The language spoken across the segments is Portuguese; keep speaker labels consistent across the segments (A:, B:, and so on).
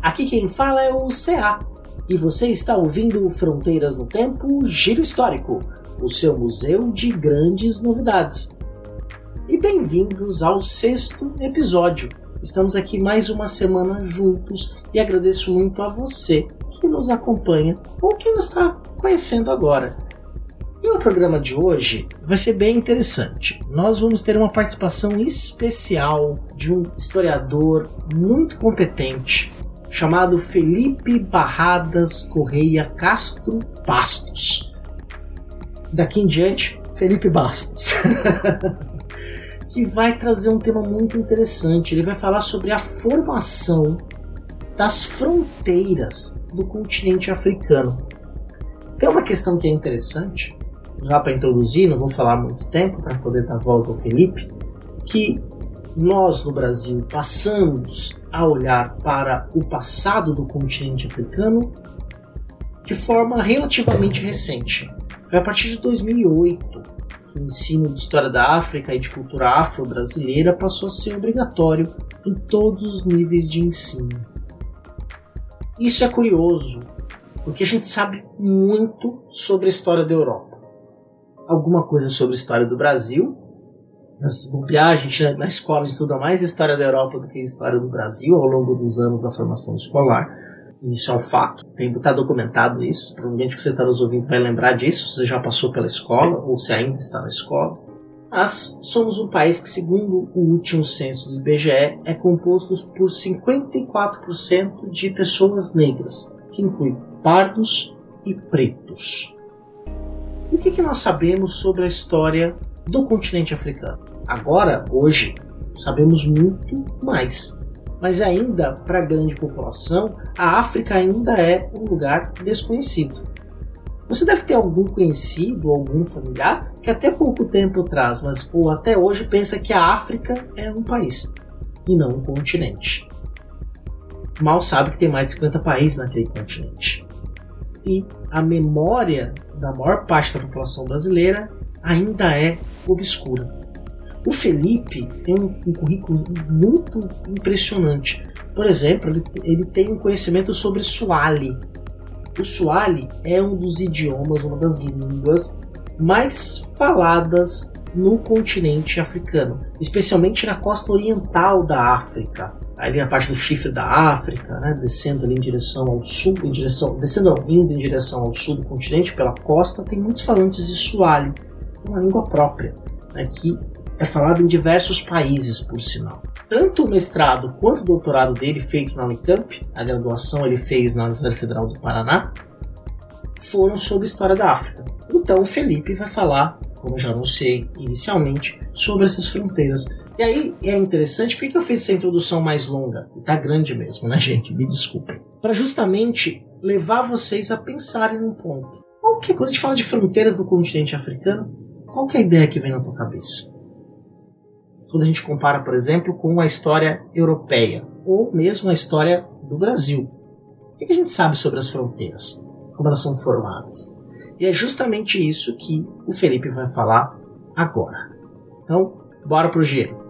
A: Aqui quem fala é o CA e você está ouvindo Fronteiras no Tempo Giro Histórico, o seu museu de grandes novidades. E bem-vindos ao sexto episódio. Estamos aqui mais uma semana juntos e agradeço muito a você que nos acompanha ou que nos está conhecendo agora. E o programa de hoje vai ser bem interessante. Nós vamos ter uma participação especial de um historiador muito competente chamado Felipe Barradas Correia Castro Bastos. Daqui em diante, Felipe Bastos. que vai trazer um tema muito interessante. Ele vai falar sobre a formação das fronteiras do continente africano. Tem uma questão que é interessante já para introduzir, não vou falar muito tempo para poder dar voz ao Felipe, que nós no Brasil passamos a olhar para o passado do continente africano de forma relativamente recente. Foi a partir de 2008 que o ensino de história da África e de cultura afro-brasileira passou a ser obrigatório em todos os níveis de ensino. Isso é curioso, porque a gente sabe muito sobre a história da Europa alguma coisa sobre a história do Brasil. Nas viagens na escola estuda mais história da Europa do que história do Brasil ao longo dos anos da formação escolar. Isso é um fato, tem está documentado isso. Provavelmente que você está nos ouvindo vai lembrar disso. Você já passou pela escola ou se ainda está na escola. Mas somos um país que, segundo o último censo do IBGE, é composto por 54% de pessoas negras, que inclui pardos e pretos. O que, que nós sabemos sobre a história do continente africano? Agora, hoje, sabemos muito mais. Mas ainda, para a grande população, a África ainda é um lugar desconhecido. Você deve ter algum conhecido, algum familiar que até pouco tempo atrás, mas ou até hoje pensa que a África é um país e não um continente. Mal sabe que tem mais de 50 países naquele continente. E a memória da maior parte da população brasileira ainda é obscura. O Felipe tem um, um currículo muito impressionante. Por exemplo, ele, ele tem um conhecimento sobre Swahili. O Swahili é um dos idiomas, uma das línguas mais faladas no continente africano, especialmente na costa oriental da África ali a parte do chifre da África, né, descendo ali em direção ao sul, em direção, descendo não, indo em direção ao sul do continente pela costa, tem muitos falantes de Swahili, uma língua própria, né, que é falada em diversos países, por sinal. Tanto o mestrado quanto o doutorado dele, feito na Unicamp, a graduação ele fez na Universidade Federal do Paraná, foram sobre história da África. Então o Felipe vai falar, como já anunciei inicialmente, sobre essas fronteiras e aí é interessante, por que eu fiz essa introdução mais longa? E tá grande mesmo, né, gente? Me desculpem. Para justamente levar vocês a pensarem num ponto. Qual que, quando a gente fala de fronteiras do continente africano, qual que é a ideia que vem na tua cabeça? Quando a gente compara, por exemplo, com a história europeia, ou mesmo a história do Brasil. O que a gente sabe sobre as fronteiras? Como elas são formadas? E é justamente isso que o Felipe vai falar agora. Então, bora pro giro.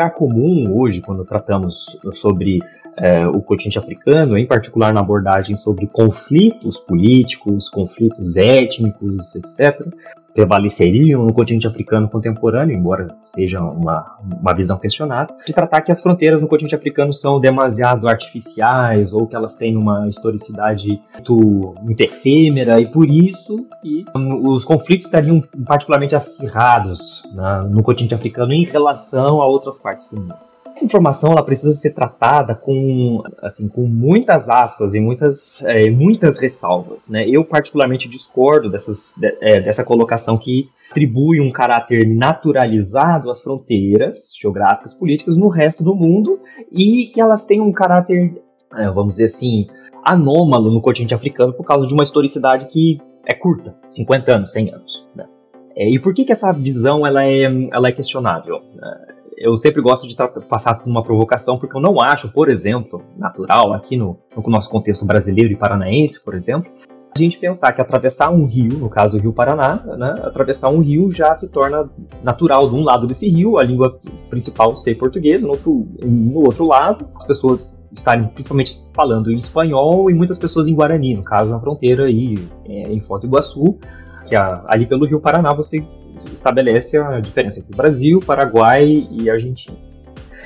B: Lugar comum hoje, quando tratamos sobre é, o continente africano, em particular na abordagem sobre conflitos políticos, conflitos étnicos, etc., prevaleceriam no continente africano contemporâneo, embora seja uma, uma visão questionável, de tratar que as fronteiras no continente africano são demasiado artificiais ou que elas têm uma historicidade muito, muito efêmera e por isso que um, os conflitos estariam particularmente acirrados no continente africano em relação a outras partes do mundo essa informação ela precisa ser tratada com, assim, com muitas aspas e muitas, é, muitas ressalvas. Né? Eu particularmente discordo dessas, de, é, dessa colocação que atribui um caráter naturalizado às fronteiras geográficas políticas no resto do mundo e que elas têm um caráter é, vamos dizer assim, anômalo no continente africano por causa de uma historicidade que é curta, 50 anos, 100 anos. Né? É, e por que, que essa visão ela é, ela é questionável? É, eu sempre gosto de passar por uma provocação, porque eu não acho, por exemplo, natural, aqui no, no nosso contexto brasileiro e paranaense, por exemplo, a gente pensar que atravessar um rio, no caso o Rio Paraná, né, atravessar um rio já se torna natural de um lado desse rio, a língua principal ser português, no outro, no outro lado, as pessoas estarem principalmente falando em espanhol e muitas pessoas em Guarani, no caso na fronteira aí é, em Foz do Iguaçu, que a, ali pelo Rio Paraná você estabelece a diferença entre Brasil, Paraguai e Argentina.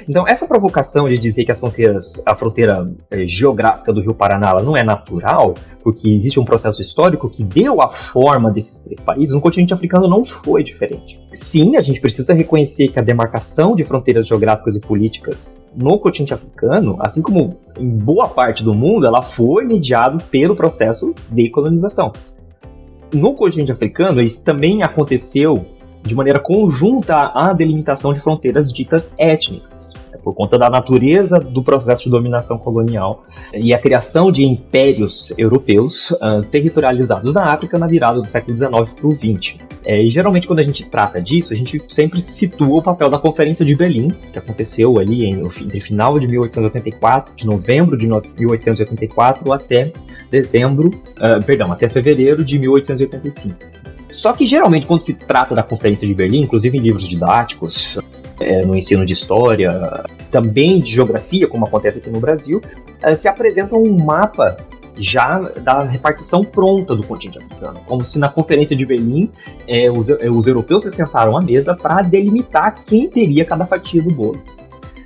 B: Então, essa provocação de dizer que as fronteiras, a fronteira é, geográfica do Rio Paraná não é natural, porque existe um processo histórico que deu a forma desses três países, no continente africano não foi diferente. Sim, a gente precisa reconhecer que a demarcação de fronteiras geográficas e políticas no continente africano, assim como em boa parte do mundo, ela foi mediado pelo processo de colonização. No continente africano, isso também aconteceu de maneira conjunta à delimitação de fronteiras ditas étnicas, por conta da natureza do processo de dominação colonial e a criação de impérios europeus uh, territorializados na África na virada do século XIX para o XX. É, e geralmente quando a gente trata disso, a gente sempre situa o papel da Conferência de Berlim, que aconteceu ali em, entre final de 1884, de novembro de 1884 até dezembro, uh, perdão, até fevereiro de 1885. Só que geralmente quando se trata da Conferência de Berlim, inclusive em livros didáticos, é, no ensino de história, também de geografia, como acontece aqui no Brasil, é, se apresenta um mapa já da repartição pronta do continente africano, como se na Conferência de Berlim é, os, é, os europeus se sentaram à mesa para delimitar quem teria cada fatia do bolo.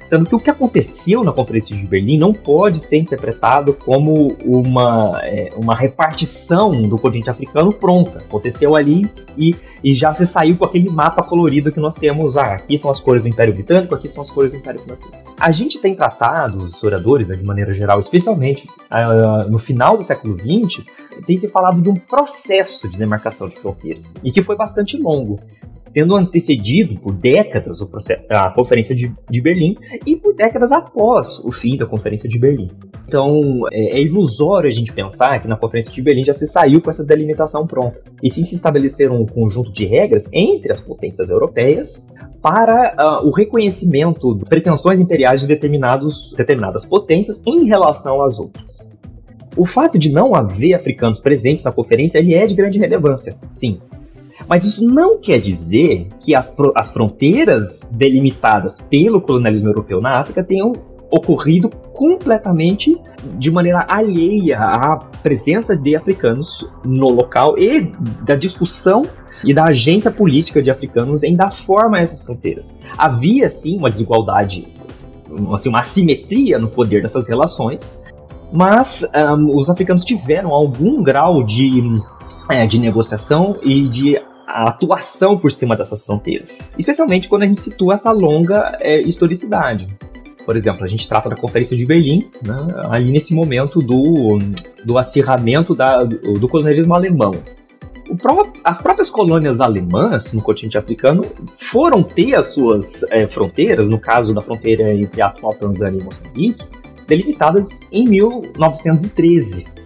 B: Sendo que o que aconteceu na Conferência de Berlim não pode ser interpretado como uma, é, uma repartição do continente africano pronta. Aconteceu ali e, e já se saiu com aquele mapa colorido que nós temos. Ah, aqui são as cores do Império Britânico, aqui são as cores do Império Francês. A gente tem tratado, os historiadores, né, de maneira geral, especialmente uh, no final do século XX, tem se falado de um processo de demarcação de fronteiras e que foi bastante longo tendo antecedido por décadas a Conferência de, de, Berlim e por décadas após o fim da Conferência de Berlim. Então é, é, ilusório a gente pensar que na Conferência de Berlim já se saiu com essa delimitação pronta, e sim se estabeleceram um conjunto de regras entre as potências europeias para uh, o reconhecimento das pretensões imperiais de determinados, determinadas potências em relação às outras. O fato de não haver africanos presentes na conferência ele é de grande relevância, sim, mas isso não quer dizer que as, as fronteiras delimitadas pelo colonialismo europeu na África tenham ocorrido completamente de maneira alheia à presença de africanos no local e da discussão e da agência política de africanos em dar forma a essas fronteiras. Havia sim uma desigualdade, assim, uma assimetria no poder dessas relações, mas um, os africanos tiveram algum grau de é, de negociação e de atuação por cima dessas fronteiras. Especialmente quando a gente situa essa longa é, historicidade. Por exemplo, a gente trata da Conferência de Berlim, né, ali nesse momento do, do acirramento da, do, colonialismo alemão. Pró as próprias colônias alemãs no continente africano foram ter as suas é, fronteiras, no caso da fronteira entre a atual Tanzânia e Moçambique, delimitadas em 1913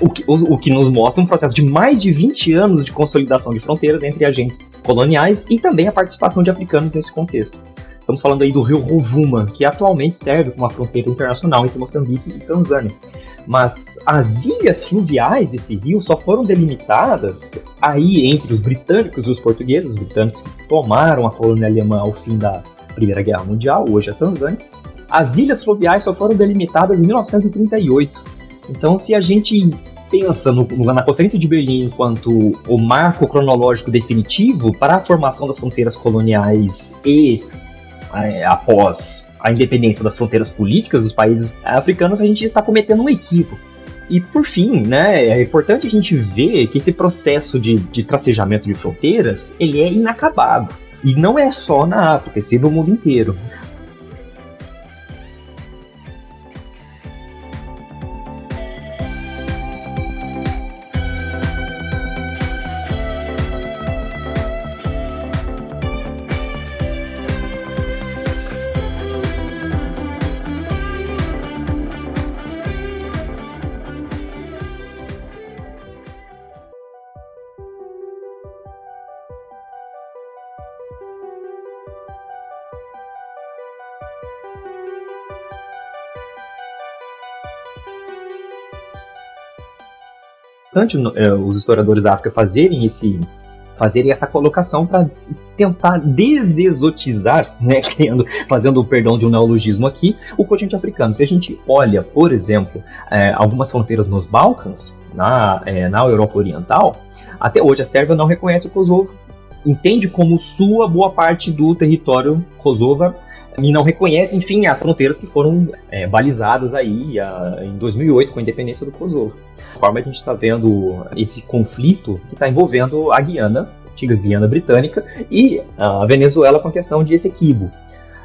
B: o que, o, o que nos mostra um processo de mais de 20 anos de consolidação de fronteiras entre agentes coloniais e também a participação de africanos nesse contexto. Estamos falando aí do rio Rovuma, que atualmente serve como uma fronteira internacional entre Moçambique e Tanzânia. Mas as ilhas fluviais desse rio só foram delimitadas aí entre os britânicos e os portugueses, os britânicos que tomaram a colônia alemã ao fim da Primeira Guerra Mundial, hoje a Tanzânia. As ilhas fluviais só foram delimitadas em 1938 então, se a gente pensa no, na Conferência de Berlim enquanto o marco cronológico definitivo para a formação das fronteiras coloniais e é, após a independência das fronteiras políticas dos países africanos, a gente está cometendo um equívoco. E por fim, né, é importante a gente ver que esse processo de, de tracejamento de fronteiras ele é inacabado. E não é só na África, é sim no mundo inteiro. Importante é, os historiadores da África fazerem esse fazerem essa colocação para tentar desexotizar, né, criando, fazendo o perdão de um neologismo aqui, o continente africano. Se a gente olha, por exemplo, é, algumas fronteiras nos Balcãs, na, é, na Europa Oriental, até hoje a Sérvia não reconhece o Kosovo, entende como sua boa parte do território Kosovo e não reconhece, enfim, as fronteiras que foram é, balizadas aí a, em 2008 com a independência do Kosovo. De forma a gente está vendo esse conflito que está envolvendo a Guiana, a antiga Guiana Britânica, e a Venezuela com a questão de Essequibo.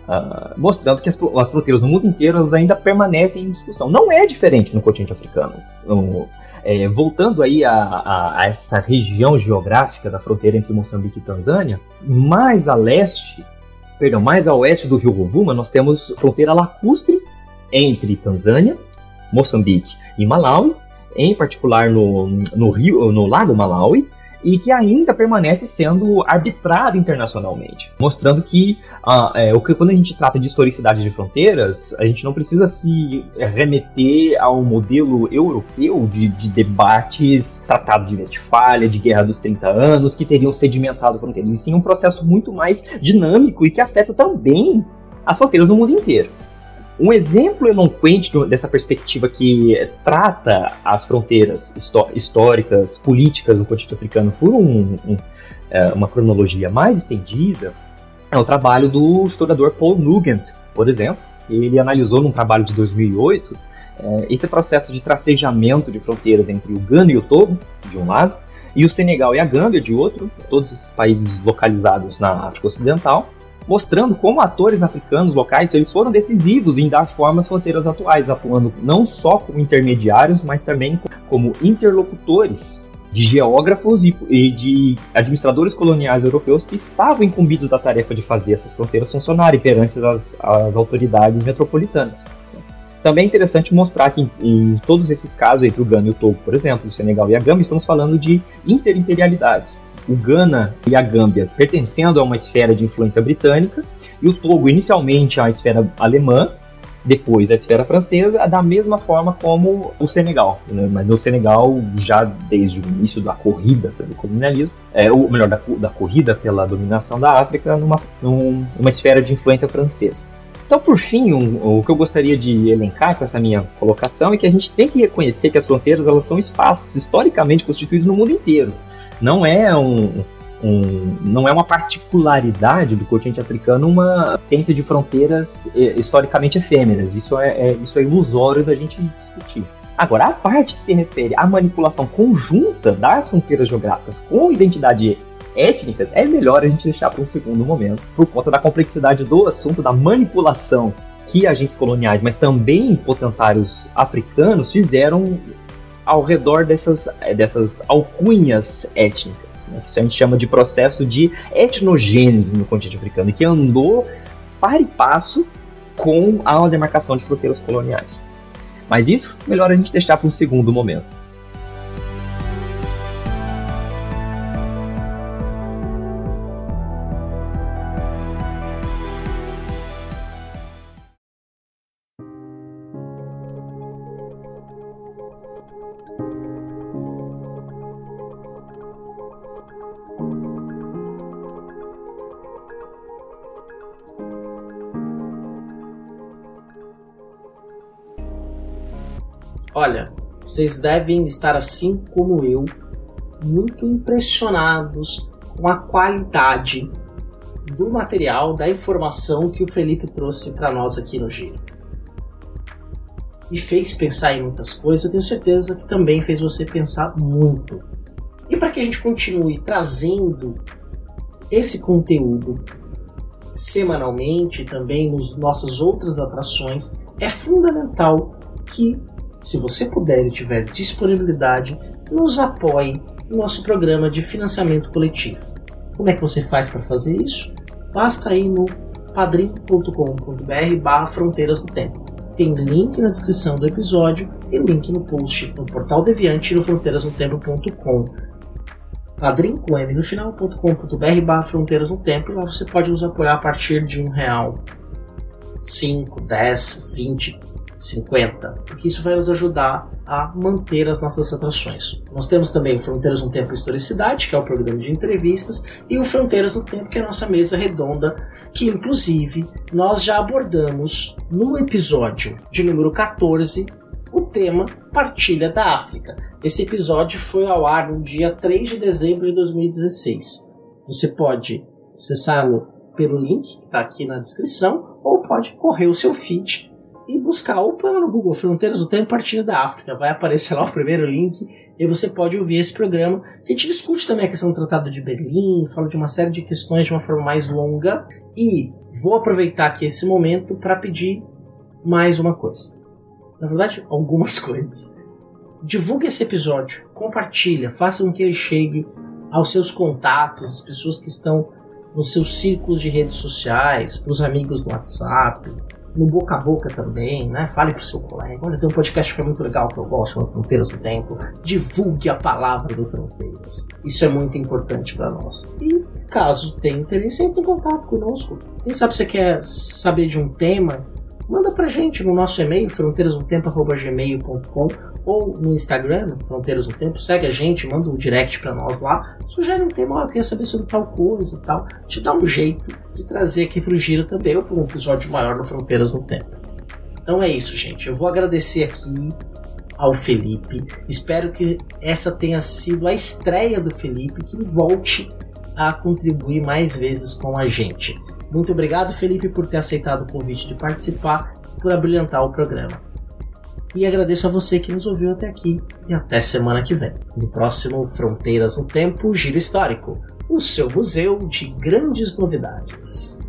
B: Uh, mostrando que as, as, fronteiras no mundo inteiro ainda permanecem em discussão. Não é diferente no continente africano. No, é, voltando aí a, a, a, essa região geográfica da fronteira entre Moçambique e Tanzânia, mais a leste perdão, mais a oeste do rio Rovuma, nós temos fronteira lacustre entre Tanzânia, Moçambique e Malawi, em particular no, no, rio, no lago Malawi, e que ainda permanece sendo arbitrado internacionalmente, mostrando que, uh, é, o que quando a gente trata de historicidade de fronteiras, a gente não precisa se remeter ao modelo europeu de, de debates, tratado de Westfália, de Guerra dos 30 Anos, que teriam sedimentado fronteiras, e sim um processo muito mais dinâmico e que afeta também as fronteiras no mundo inteiro. Um exemplo eloquente dessa perspectiva que trata as fronteiras históricas, políticas do continente africano por um, um, é, uma cronologia mais estendida é o trabalho do historiador Paul Nugent, por exemplo. Ele analisou num trabalho de 2008 é, esse processo de tracejamento de fronteiras entre o Ghana e o Togo, de um lado, e o Senegal e a Gâmbia, de outro, todos esses países localizados na África Ocidental, mostrando como atores africanos locais eles foram decisivos em dar forma às fronteiras atuais, atuando não só como intermediários, mas também como interlocutores de geógrafos e, de administradores coloniais europeus que estavam incumbidos da tarefa de fazer essas fronteiras funcionarem perante as, as autoridades metropolitanas. Também é interessante mostrar que em, em, todos esses casos, entre o Ghana e o Togo, por exemplo, o Senegal e a Gâmbia, estamos falando de interimperialidades o Ghana e a Gâmbia pertencendo a uma esfera de influência britânica, e o Togo inicialmente à esfera alemã, depois à esfera francesa, da mesma forma como o Senegal. Né? Mas no Senegal, já desde o início da corrida pelo colonialismo, é, ou melhor, da, da corrida pela dominação da África, numa, numa esfera de influência francesa. Então, por fim, um, o que eu gostaria de elencar com essa minha colocação é que a gente tem que reconhecer que as fronteiras elas são espaços historicamente constituídos no mundo inteiro não é um, um, não é uma particularidade do continente africano uma tendência de fronteiras eh, historicamente efêmeras. Isso é, é, isso é ilusório da gente discutir. Agora, a parte que se refere à manipulação conjunta das fronteiras geográficas com identidade étnicas é melhor a gente deixar para um segundo momento, por conta da complexidade do assunto da manipulação que agentes coloniais, mas também potentários africanos fizeram ao redor dessas, eh, dessas alcunhas étnicas, né, que a gente chama de processo de etnogênese no continente africano, que andou para e passo com a demarcação de fronteiras coloniais. Mas isso, melhor a gente deixar para um segundo momento.
A: Olha, vocês devem estar assim como eu, muito impressionados com a qualidade do material, da informação que o Felipe trouxe para nós aqui no Giro. E fez pensar em muitas coisas, eu tenho certeza que também fez você pensar muito. E para que a gente continue trazendo esse conteúdo semanalmente, também nos nossas outras atrações, é fundamental que se você puder e tiver disponibilidade, nos apoie no nosso programa de financiamento coletivo. Como é que você faz para fazer isso? Basta ir no padrim.com.br barra Fronteiras do Tempo. Tem link na descrição do episódio e link no post no portal Deviante e no fronteirasnotempo.com padrim com M no final.com.br barra Fronteiras no Tempo e lá você pode nos apoiar a partir de um real, 5, 10, 20 50, porque isso vai nos ajudar a manter as nossas atrações. Nós temos também o Fronteiras no Tempo e Historicidade, que é o programa de entrevistas, e o Fronteiras no Tempo, que é a nossa mesa redonda, que inclusive nós já abordamos no episódio de número 14 o tema Partilha da África. Esse episódio foi ao ar no dia 3 de dezembro de 2016. Você pode acessá-lo pelo link que está aqui na descrição, ou pode correr o seu feed buscar ou põe no Google Fronteiras do Tempo Partilha da África. Vai aparecer lá o primeiro link e você pode ouvir esse programa. A gente discute também a questão do Tratado de Berlim, fala de uma série de questões de uma forma mais longa. E vou aproveitar aqui esse momento para pedir mais uma coisa. Na verdade, algumas coisas. Divulgue esse episódio, compartilha, faça com que ele chegue aos seus contatos, as pessoas que estão nos seus círculos de redes sociais, para os amigos do WhatsApp, no boca a boca também, né? Fale pro seu colega. Olha, tem um podcast que é muito legal que eu gosto, chama Fronteiras do Tempo. Divulgue a palavra do Fronteiras. Isso é muito importante para nós. E caso tenha interesse, entre em contato conosco. Quem sabe você quer saber de um tema manda pra gente no nosso e-mail, fronteirasnotempo.gmail.com ou no Instagram, Fronteiras Tempo, segue a gente, manda um direct para nós lá, sugere um tema, oh, eu queria saber sobre tal coisa e tal, te dá um jeito de trazer aqui pro Giro também, ou para um episódio maior no Fronteiras no Tempo. Então é isso, gente. Eu vou agradecer aqui ao Felipe. Espero que essa tenha sido a estreia do Felipe, que volte a contribuir mais vezes com a gente. Muito obrigado, Felipe, por ter aceitado o convite de participar e por abrilhantar o programa. E agradeço a você que nos ouviu até aqui e até semana que vem. No próximo Fronteiras no Tempo Giro Histórico, o seu museu de grandes novidades.